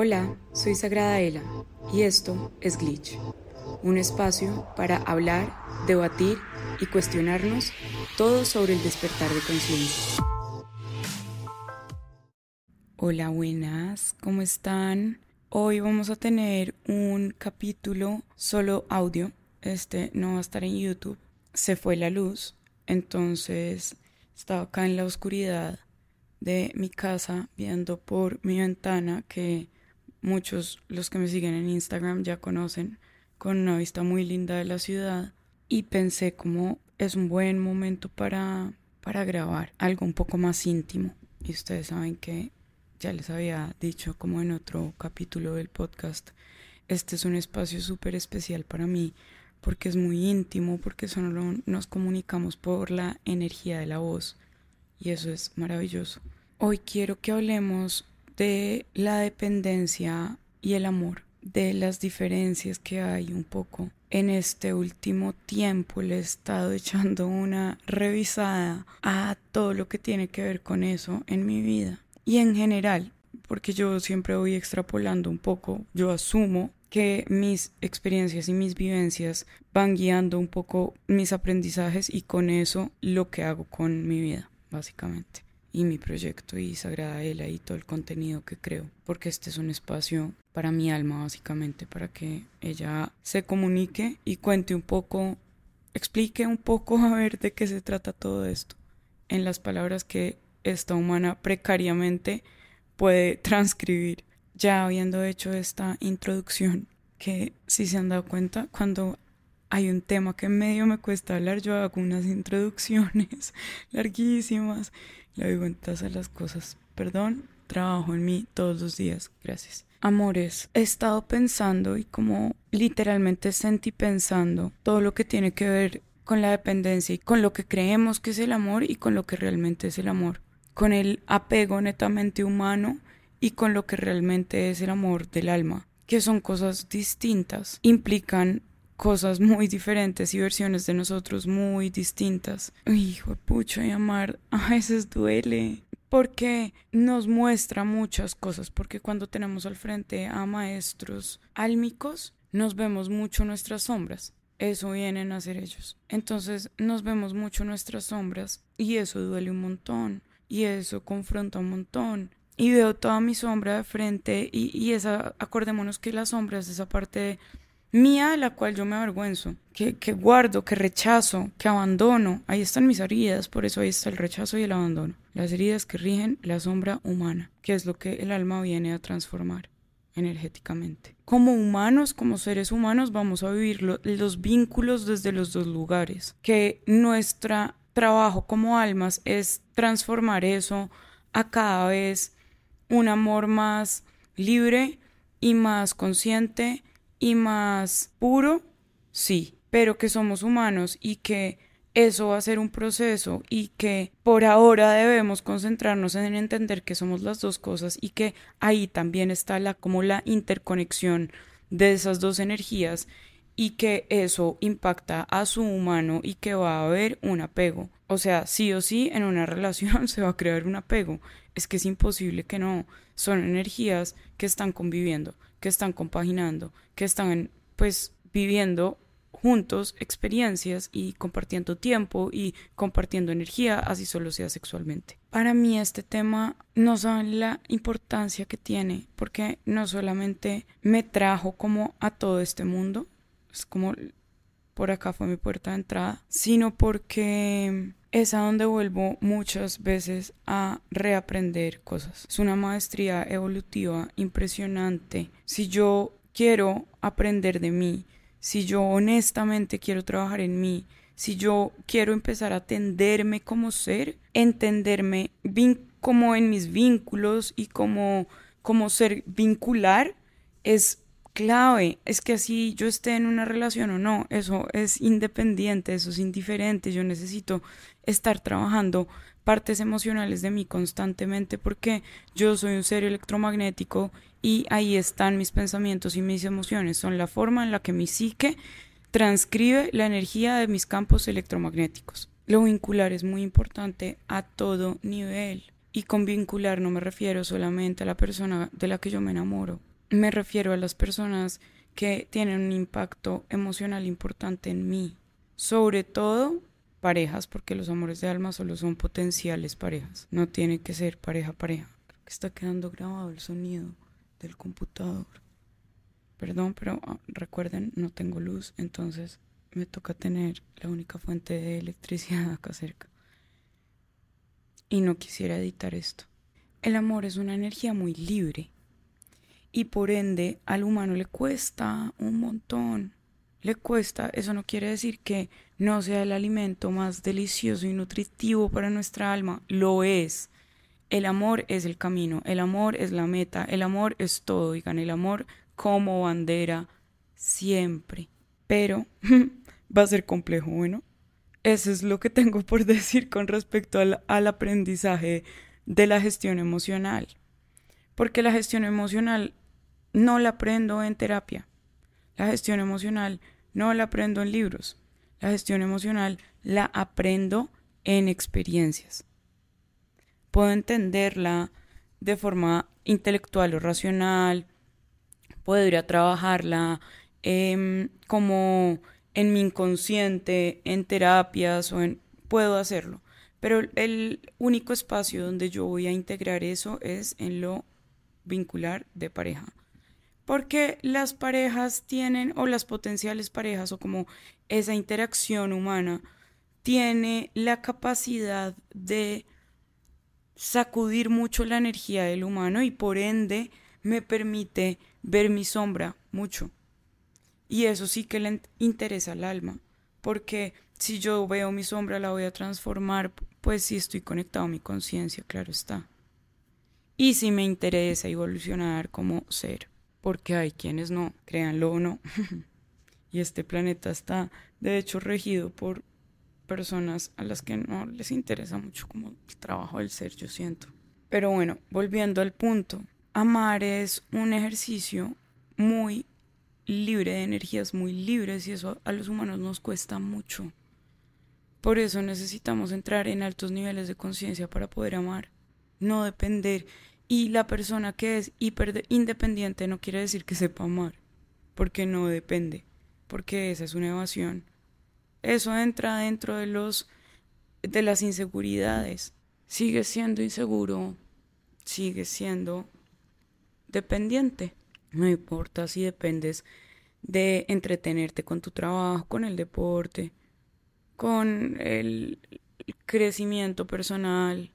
Hola, soy Sagrada Ela y esto es Glitch, un espacio para hablar, debatir y cuestionarnos todo sobre el despertar de conciencia. Hola, buenas, ¿cómo están? Hoy vamos a tener un capítulo solo audio, este no va a estar en YouTube, se fue la luz, entonces estaba acá en la oscuridad de mi casa viendo por mi ventana que muchos los que me siguen en Instagram ya conocen con una vista muy linda de la ciudad y pensé como es un buen momento para para grabar algo un poco más íntimo. Y ustedes saben que ya les había dicho como en otro capítulo del podcast este es un espacio súper especial para mí porque es muy íntimo porque solo nos comunicamos por la energía de la voz. Y eso es maravilloso. Hoy quiero que hablemos de la dependencia y el amor, de las diferencias que hay un poco. En este último tiempo le he estado echando una revisada a todo lo que tiene que ver con eso en mi vida. Y en general, porque yo siempre voy extrapolando un poco, yo asumo que mis experiencias y mis vivencias van guiando un poco mis aprendizajes y con eso lo que hago con mi vida, básicamente y mi proyecto y Sagrada Ela y todo el contenido que creo, porque este es un espacio para mi alma básicamente, para que ella se comunique y cuente un poco, explique un poco a ver de qué se trata todo esto, en las palabras que esta humana precariamente puede transcribir. Ya habiendo hecho esta introducción, que si se han dado cuenta, cuando hay un tema que en medio me cuesta hablar, yo hago unas introducciones larguísimas le doy las cosas. Perdón, trabajo en mí todos los días. Gracias. Amores, he estado pensando y como literalmente sentí pensando todo lo que tiene que ver con la dependencia y con lo que creemos que es el amor y con lo que realmente es el amor. Con el apego netamente humano y con lo que realmente es el amor del alma, que son cosas distintas, implican cosas muy diferentes y versiones de nosotros muy distintas. hijo de pucho, y amar a veces duele porque nos muestra muchas cosas, porque cuando tenemos al frente a maestros álmicos, nos vemos mucho nuestras sombras. Eso vienen a ser ellos. Entonces nos vemos mucho nuestras sombras y eso duele un montón y eso confronta un montón. Y veo toda mi sombra de frente y, y esa, acordémonos que la sombra es esa parte mía de la cual yo me avergüenzo, que, que, guardo, que rechazo, que abandono. Ahí están mis heridas, por eso ahí está el rechazo y el abandono. Las heridas que rigen la sombra humana, que es lo que el alma viene a transformar energéticamente. Como humanos, como seres humanos, vamos a vivir los vínculos desde los dos lugares, que nuestro trabajo como almas es transformar eso a cada vez un amor más libre y más consciente y más puro, sí, pero que somos humanos y que eso va a ser un proceso y que por ahora debemos concentrarnos en entender que somos las dos cosas y que ahí también está la como la interconexión de esas dos energías y que eso impacta a su humano y que va a haber un apego. O sea, sí o sí en una relación se va a crear un apego. Es que es imposible que no. Son energías que están conviviendo que están compaginando, que están pues viviendo juntos experiencias y compartiendo tiempo y compartiendo energía, así solo sea sexualmente. Para mí este tema no sabe la importancia que tiene, porque no solamente me trajo como a todo este mundo, es como por acá fue mi puerta de entrada, sino porque es a donde vuelvo muchas veces a reaprender cosas. Es una maestría evolutiva impresionante. Si yo quiero aprender de mí, si yo honestamente quiero trabajar en mí, si yo quiero empezar a atenderme como ser, entenderme como en mis vínculos y como, como ser vincular, es clave. Es que así yo esté en una relación o no, eso es independiente, eso es indiferente. Yo necesito estar trabajando partes emocionales de mí constantemente porque yo soy un ser electromagnético y ahí están mis pensamientos y mis emociones. Son la forma en la que mi psique transcribe la energía de mis campos electromagnéticos. Lo vincular es muy importante a todo nivel Y con vincular no me refiero solamente a la persona de la que yo me enamoro, me refiero a las personas que tienen un impacto emocional importante en mí, sobre todo parejas, porque los amores de alma solo son potenciales parejas, no tiene que ser pareja pareja. Creo que está quedando grabado el sonido del computador. Perdón, pero ah, recuerden, no tengo luz, entonces me toca tener la única fuente de electricidad acá cerca. Y no quisiera editar esto. El amor es una energía muy libre y por ende al humano le cuesta un montón. Le cuesta, eso no quiere decir que no sea el alimento más delicioso y nutritivo para nuestra alma, lo es. El amor es el camino, el amor es la meta, el amor es todo, digan, el amor como bandera siempre. Pero va a ser complejo, bueno. Eso es lo que tengo por decir con respecto al, al aprendizaje de la gestión emocional. Porque la gestión emocional no la aprendo en terapia. La gestión emocional no la aprendo en libros. La gestión emocional la aprendo en experiencias. Puedo entenderla de forma intelectual o racional, puedo ir a trabajarla em, como en mi inconsciente, en terapias o en... puedo hacerlo. Pero el único espacio donde yo voy a integrar eso es en lo vincular de pareja. Porque las parejas tienen, o las potenciales parejas, o como esa interacción humana, tiene la capacidad de sacudir mucho la energía del humano y por ende me permite ver mi sombra mucho. Y eso sí que le interesa al alma, porque si yo veo mi sombra la voy a transformar, pues si estoy conectado a mi conciencia, claro está. Y si me interesa evolucionar como ser, porque hay quienes no, créanlo o no. y este planeta está, de hecho, regido por personas a las que no les interesa mucho como el trabajo del ser, yo siento. Pero bueno, volviendo al punto, amar es un ejercicio muy libre de energías muy libres y eso a los humanos nos cuesta mucho. Por eso necesitamos entrar en altos niveles de conciencia para poder amar, no depender. Y la persona que es hiper independiente no quiere decir que sepa amar, porque no depende, porque esa es una evasión. Eso entra dentro de los de las inseguridades. Sigue siendo inseguro, sigue siendo dependiente. No importa si dependes de entretenerte con tu trabajo, con el deporte, con el crecimiento personal,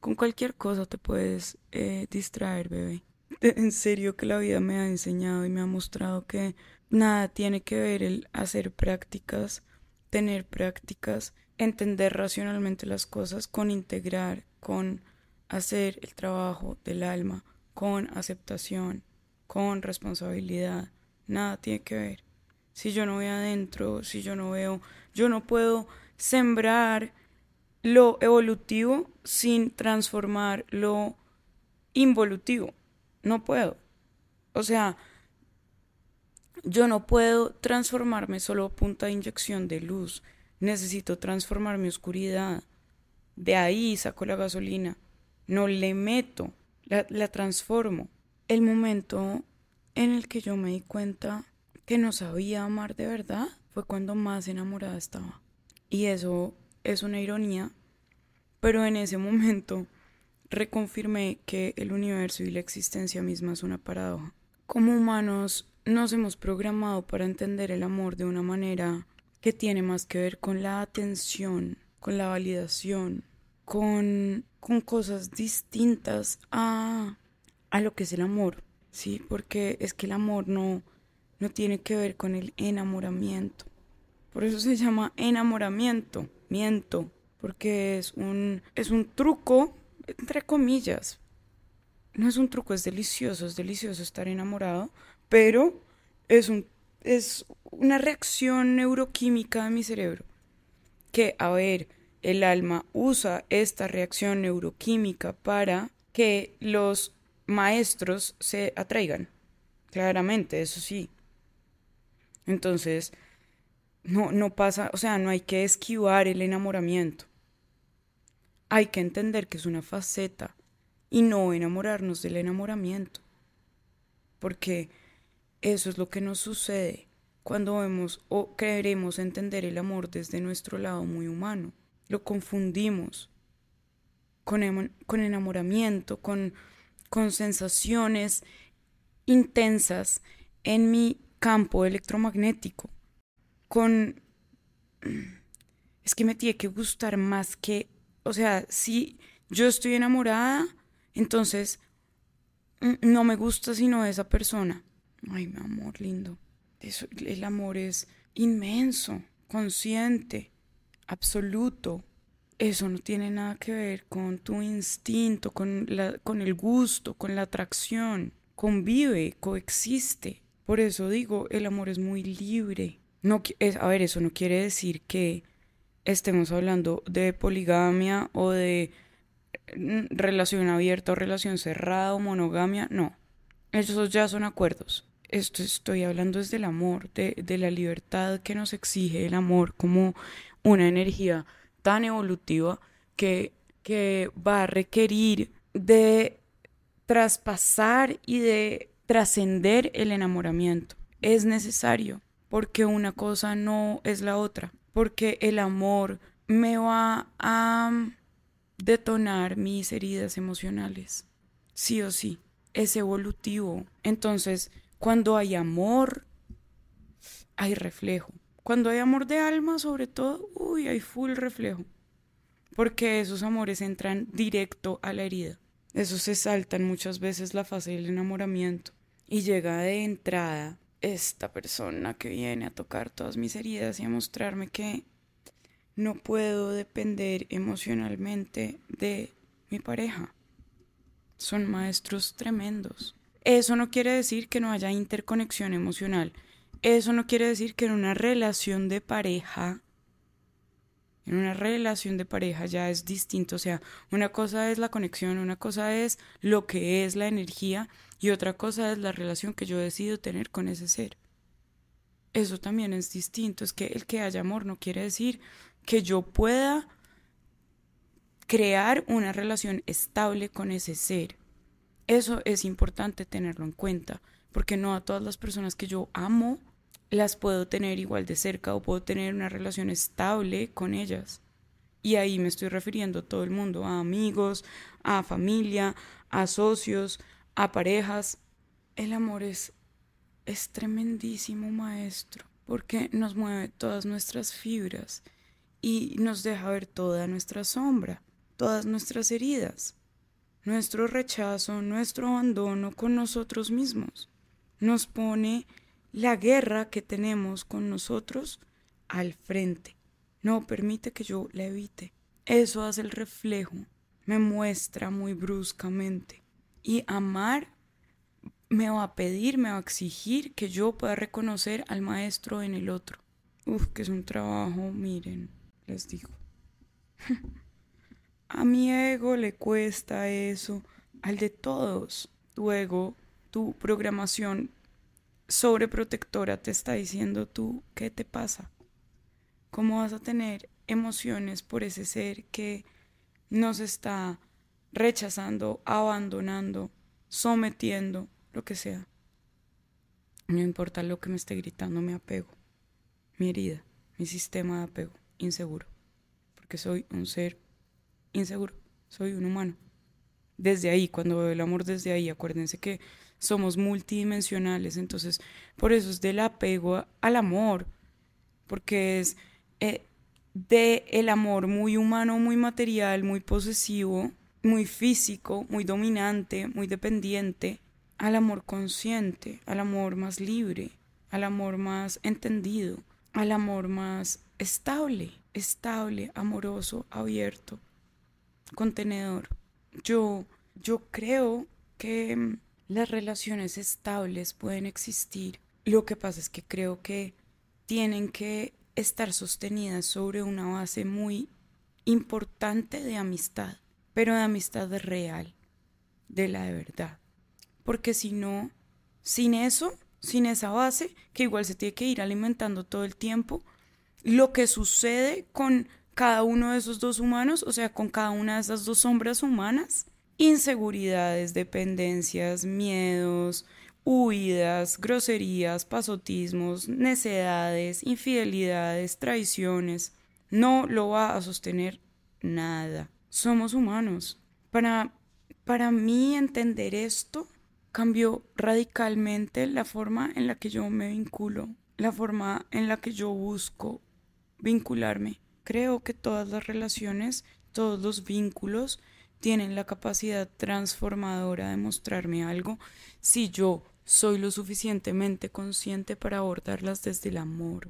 con cualquier cosa te puedes eh, distraer, bebé. En serio que la vida me ha enseñado y me ha mostrado que nada tiene que ver el hacer prácticas, tener prácticas, entender racionalmente las cosas con integrar, con hacer el trabajo del alma, con aceptación, con responsabilidad. Nada tiene que ver. Si yo no voy adentro, si yo no veo, yo no puedo sembrar lo evolutivo sin transformar lo involutivo. No puedo. O sea, yo no puedo transformarme solo punta de inyección de luz. Necesito transformar mi oscuridad. De ahí saco la gasolina. No le meto, la, la transformo el momento en el que yo me di cuenta que no sabía amar de verdad fue cuando más enamorada estaba. Y eso es una ironía, pero en ese momento reconfirmé que el universo y la existencia misma es una paradoja. Como humanos nos hemos programado para entender el amor de una manera que tiene más que ver con la atención, con la validación, con, con cosas distintas a a lo que es el amor, ¿sí? Porque es que el amor no, no tiene que ver con el enamoramiento. Por eso se llama enamoramiento, miento, porque es un, es un truco, entre comillas. No es un truco, es delicioso, es delicioso estar enamorado, pero es, un, es una reacción neuroquímica de mi cerebro. Que, a ver, el alma usa esta reacción neuroquímica para que los maestros se atraigan. Claramente, eso sí. Entonces, no, no pasa, o sea, no hay que esquivar el enamoramiento. Hay que entender que es una faceta y no enamorarnos del enamoramiento. Porque eso es lo que nos sucede cuando vemos o queremos entender el amor desde nuestro lado muy humano. Lo confundimos con, con enamoramiento, con, con sensaciones intensas en mi campo electromagnético, con... Es que me tiene que gustar más que... O sea, si yo estoy enamorada, entonces no me gusta sino esa persona. Ay, mi amor lindo. Eso, el amor es inmenso, consciente, absoluto. Eso no tiene nada que ver con tu instinto, con, la, con el gusto, con la atracción. Convive, coexiste. Por eso digo, el amor es muy libre. No, es, a ver, eso no quiere decir que estemos hablando de poligamia o de mm, relación abierta o relación cerrada o monogamia. No, esos ya son acuerdos esto estoy hablando desde el amor, de, de la libertad que nos exige el amor como una energía tan evolutiva que, que va a requerir de traspasar y de trascender el enamoramiento. Es necesario, porque una cosa no es la otra, porque el amor me va a detonar mis heridas emocionales, sí o sí, es evolutivo. Entonces, cuando hay amor, hay reflejo. Cuando hay amor de alma, sobre todo, uy, hay full reflejo. Porque esos amores entran directo a la herida. Esos se saltan muchas veces la fase del enamoramiento. Y llega de entrada esta persona que viene a tocar todas mis heridas y a mostrarme que no puedo depender emocionalmente de mi pareja. Son maestros tremendos. Eso no quiere decir que no haya interconexión emocional. Eso no quiere decir que en una relación de pareja, en una relación de pareja ya es distinto. O sea, una cosa es la conexión, una cosa es lo que es la energía y otra cosa es la relación que yo decido tener con ese ser. Eso también es distinto. Es que el que haya amor no quiere decir que yo pueda crear una relación estable con ese ser. Eso es importante tenerlo en cuenta, porque no a todas las personas que yo amo las puedo tener igual de cerca o puedo tener una relación estable con ellas. Y ahí me estoy refiriendo a todo el mundo, a amigos, a familia, a socios, a parejas. El amor es, es tremendísimo maestro, porque nos mueve todas nuestras fibras y nos deja ver toda nuestra sombra, todas nuestras heridas nuestro rechazo, nuestro abandono con nosotros mismos. Nos pone la guerra que tenemos con nosotros al frente. No permite que yo la evite. Eso hace el reflejo. Me muestra muy bruscamente. Y amar me va a pedir, me va a exigir que yo pueda reconocer al maestro en el otro. Uf, que es un trabajo, miren, les digo. A mi ego le cuesta eso, al de todos. Tu ego, tu programación sobreprotectora te está diciendo tú qué te pasa. ¿Cómo vas a tener emociones por ese ser que nos está rechazando, abandonando, sometiendo, lo que sea? No importa lo que me esté gritando, me apego. Mi herida, mi sistema de apego, inseguro. Porque soy un ser inseguro, soy un humano. Desde ahí, cuando veo el amor desde ahí, acuérdense que somos multidimensionales, entonces por eso es del apego al amor, porque es eh, de el amor muy humano, muy material, muy posesivo, muy físico, muy dominante, muy dependiente, al amor consciente, al amor más libre, al amor más entendido, al amor más estable, estable, amoroso, abierto, contenedor. Yo, yo creo que las relaciones estables pueden existir. Lo que pasa es que creo que tienen que estar sostenidas sobre una base muy importante de amistad, pero de amistad real, de la de verdad. Porque si no, sin eso, sin esa base, que igual se tiene que ir alimentando todo el tiempo, lo que sucede con cada uno de esos dos humanos, o sea, con cada una de esas dos sombras humanas, inseguridades, dependencias, miedos, huidas, groserías, pasotismos, necedades, infidelidades, traiciones. No lo va a sostener nada. Somos humanos. Para, para mí entender esto cambió radicalmente la forma en la que yo me vinculo, la forma en la que yo busco vincularme. Creo que todas las relaciones, todos los vínculos tienen la capacidad transformadora de mostrarme algo si yo soy lo suficientemente consciente para abordarlas desde el amor.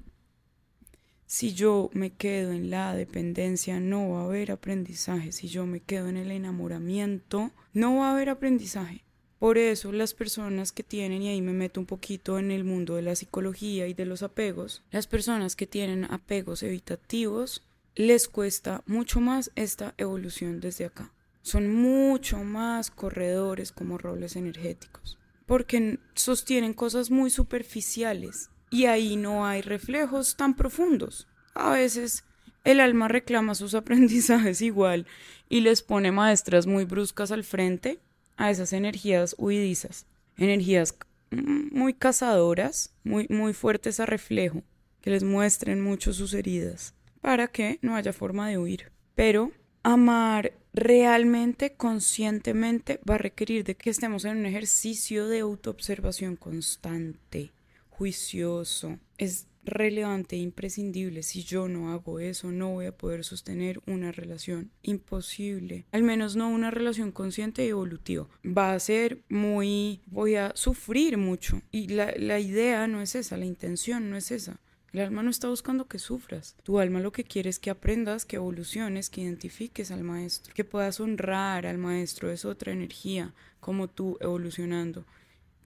Si yo me quedo en la dependencia, no va a haber aprendizaje. Si yo me quedo en el enamoramiento, no va a haber aprendizaje. Por eso las personas que tienen, y ahí me meto un poquito en el mundo de la psicología y de los apegos, las personas que tienen apegos evitativos, les cuesta mucho más esta evolución desde acá. Son mucho más corredores como roles energéticos, porque sostienen cosas muy superficiales y ahí no hay reflejos tan profundos. A veces el alma reclama sus aprendizajes igual y les pone maestras muy bruscas al frente a esas energías huidizas, energías muy cazadoras, muy, muy fuertes a reflejo, que les muestren mucho sus heridas, para que no haya forma de huir. Pero amar realmente, conscientemente, va a requerir de que estemos en un ejercicio de autoobservación constante, juicioso. Es relevante e imprescindible. Si yo no hago eso, no voy a poder sostener una relación imposible. Al menos no una relación consciente y evolutiva. Va a ser muy... voy a sufrir mucho. Y la, la idea no es esa, la intención no es esa. El alma no está buscando que sufras. Tu alma lo que quiere es que aprendas, que evoluciones, que identifiques al maestro, que puedas honrar al maestro. Es otra energía, como tú evolucionando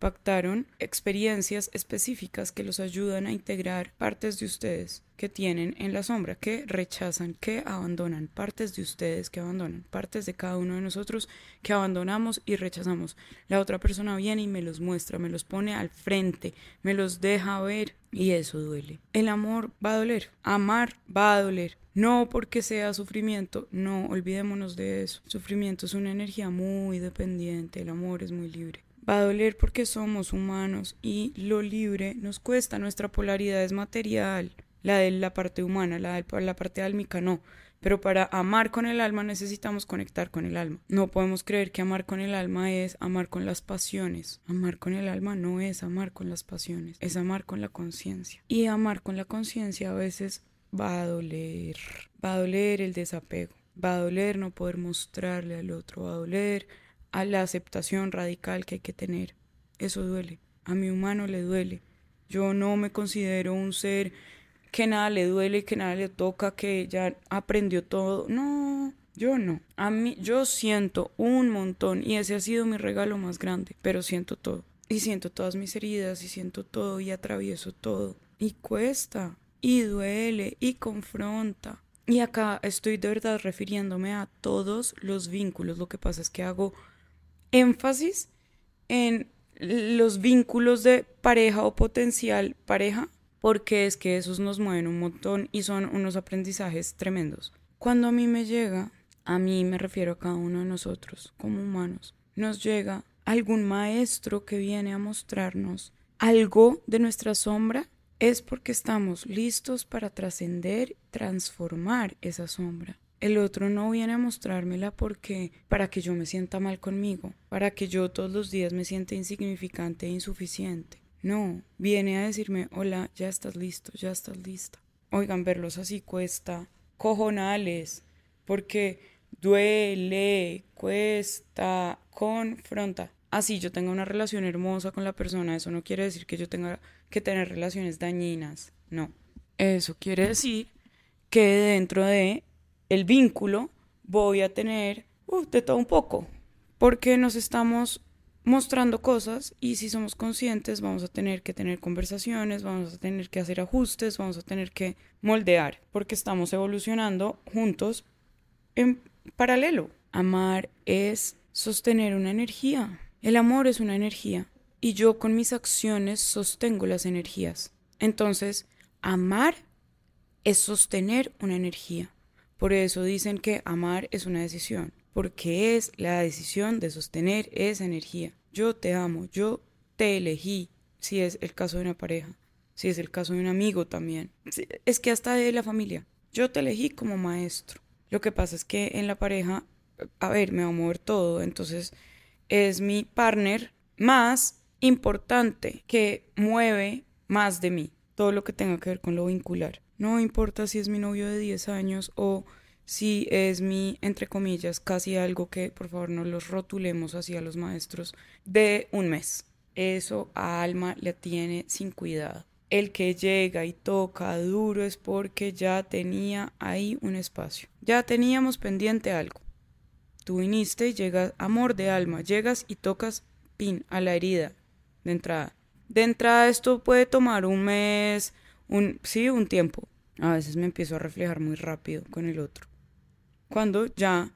pactaron experiencias específicas que los ayudan a integrar partes de ustedes que tienen en la sombra, que rechazan, que abandonan, partes de ustedes que abandonan, partes de cada uno de nosotros que abandonamos y rechazamos. La otra persona viene y me los muestra, me los pone al frente, me los deja ver y eso duele. El amor va a doler, amar va a doler. No porque sea sufrimiento, no olvidémonos de eso. Sufrimiento es una energía muy dependiente, el amor es muy libre. Va a doler porque somos humanos y lo libre nos cuesta. Nuestra polaridad es material, la de la parte humana, la de la parte álmica no. Pero para amar con el alma necesitamos conectar con el alma. No podemos creer que amar con el alma es amar con las pasiones. Amar con el alma no es amar con las pasiones, es amar con la conciencia. Y amar con la conciencia a veces va a doler. Va a doler el desapego. Va a doler no poder mostrarle al otro. Va a doler a la aceptación radical que hay que tener. Eso duele. A mi humano le duele. Yo no me considero un ser que nada le duele, que nada le toca, que ya aprendió todo. No, yo no. A mí yo siento un montón y ese ha sido mi regalo más grande, pero siento todo. Y siento todas mis heridas y siento todo y atravieso todo. Y cuesta y duele y confronta. Y acá estoy de verdad refiriéndome a todos los vínculos. Lo que pasa es que hago énfasis en los vínculos de pareja o potencial pareja, porque es que esos nos mueven un montón y son unos aprendizajes tremendos. Cuando a mí me llega, a mí me refiero a cada uno de nosotros como humanos, nos llega algún maestro que viene a mostrarnos algo de nuestra sombra, es porque estamos listos para trascender, transformar esa sombra. El otro no viene a mostrármela porque para que yo me sienta mal conmigo, para que yo todos los días me sienta insignificante e insuficiente. No, viene a decirme, hola, ya estás listo, ya estás lista. Oigan, verlos así cuesta cojonales, porque duele, cuesta, confronta. Así yo tengo una relación hermosa con la persona, eso no quiere decir que yo tenga que tener relaciones dañinas, no. Eso quiere decir que dentro de el vínculo, voy a tener uh, de todo un poco, porque nos estamos mostrando cosas y si somos conscientes vamos a tener que tener conversaciones, vamos a tener que hacer ajustes, vamos a tener que moldear, porque estamos evolucionando juntos en paralelo. Amar es sostener una energía. El amor es una energía y yo con mis acciones sostengo las energías. Entonces, amar es sostener una energía. Por eso dicen que amar es una decisión. porque es la decisión de sostener esa energía. Yo te amo, yo te elegí, si es el caso de una pareja, si es el caso de un amigo también. Es que hasta de la familia. Yo te elegí como maestro. Lo que pasa es que en la pareja, a ver, me va a mover todo, entonces es mi partner más importante que mueve más de mí, todo lo que tenga que ver con lo vincular. No importa si es mi novio de 10 años o si es mi, entre comillas, casi algo que por favor no los rotulemos así a los maestros, de un mes. Eso a Alma le tiene sin cuidado. El que llega y toca duro es porque ya tenía ahí un espacio. Ya teníamos pendiente algo. Tú viniste y llegas, amor de alma, llegas y tocas pin a la herida de entrada. De entrada esto puede tomar un mes, un sí, un tiempo. A veces me empiezo a reflejar muy rápido con el otro. Cuando ya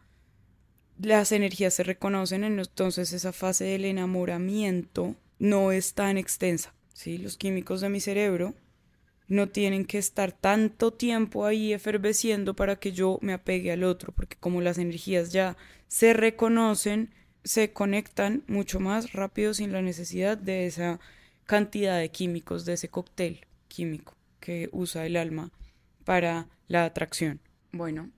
las energías se reconocen, entonces esa fase del enamoramiento no es tan extensa. ¿sí? Los químicos de mi cerebro no tienen que estar tanto tiempo ahí eferveciendo para que yo me apegue al otro, porque como las energías ya se reconocen, se conectan mucho más rápido sin la necesidad de esa cantidad de químicos, de ese cóctel químico que usa el alma para la atracción. Bueno,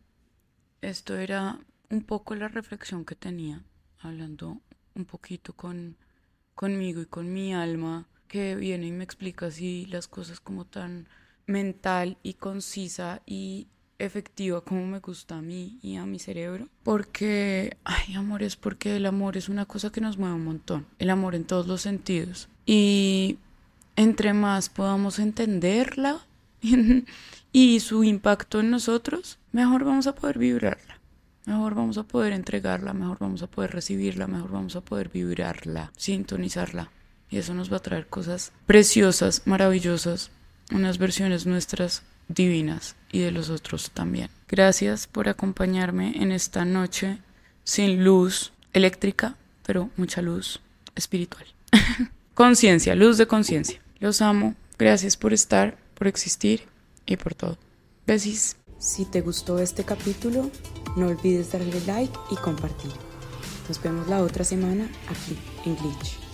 esto era un poco la reflexión que tenía, hablando un poquito con conmigo y con mi alma, que viene y me explica así las cosas como tan mental y concisa y efectiva como me gusta a mí y a mi cerebro. Porque, ay, amor, es porque el amor es una cosa que nos mueve un montón. El amor en todos los sentidos. Y entre más podamos entenderla y su impacto en nosotros, mejor vamos a poder vibrarla mejor vamos a poder entregarla, mejor vamos a poder recibirla, mejor vamos a poder vibrarla, sintonizarla. Y eso nos va a traer cosas preciosas, maravillosas, unas versiones nuestras divinas y de los otros también. Gracias por acompañarme en esta noche sin luz eléctrica, pero mucha luz espiritual. conciencia, luz de conciencia. Los amo. Gracias por estar, por existir y por todo. Besis. Si te gustó este capítulo, no olvides darle like y compartir. Nos vemos la otra semana aquí en Glitch.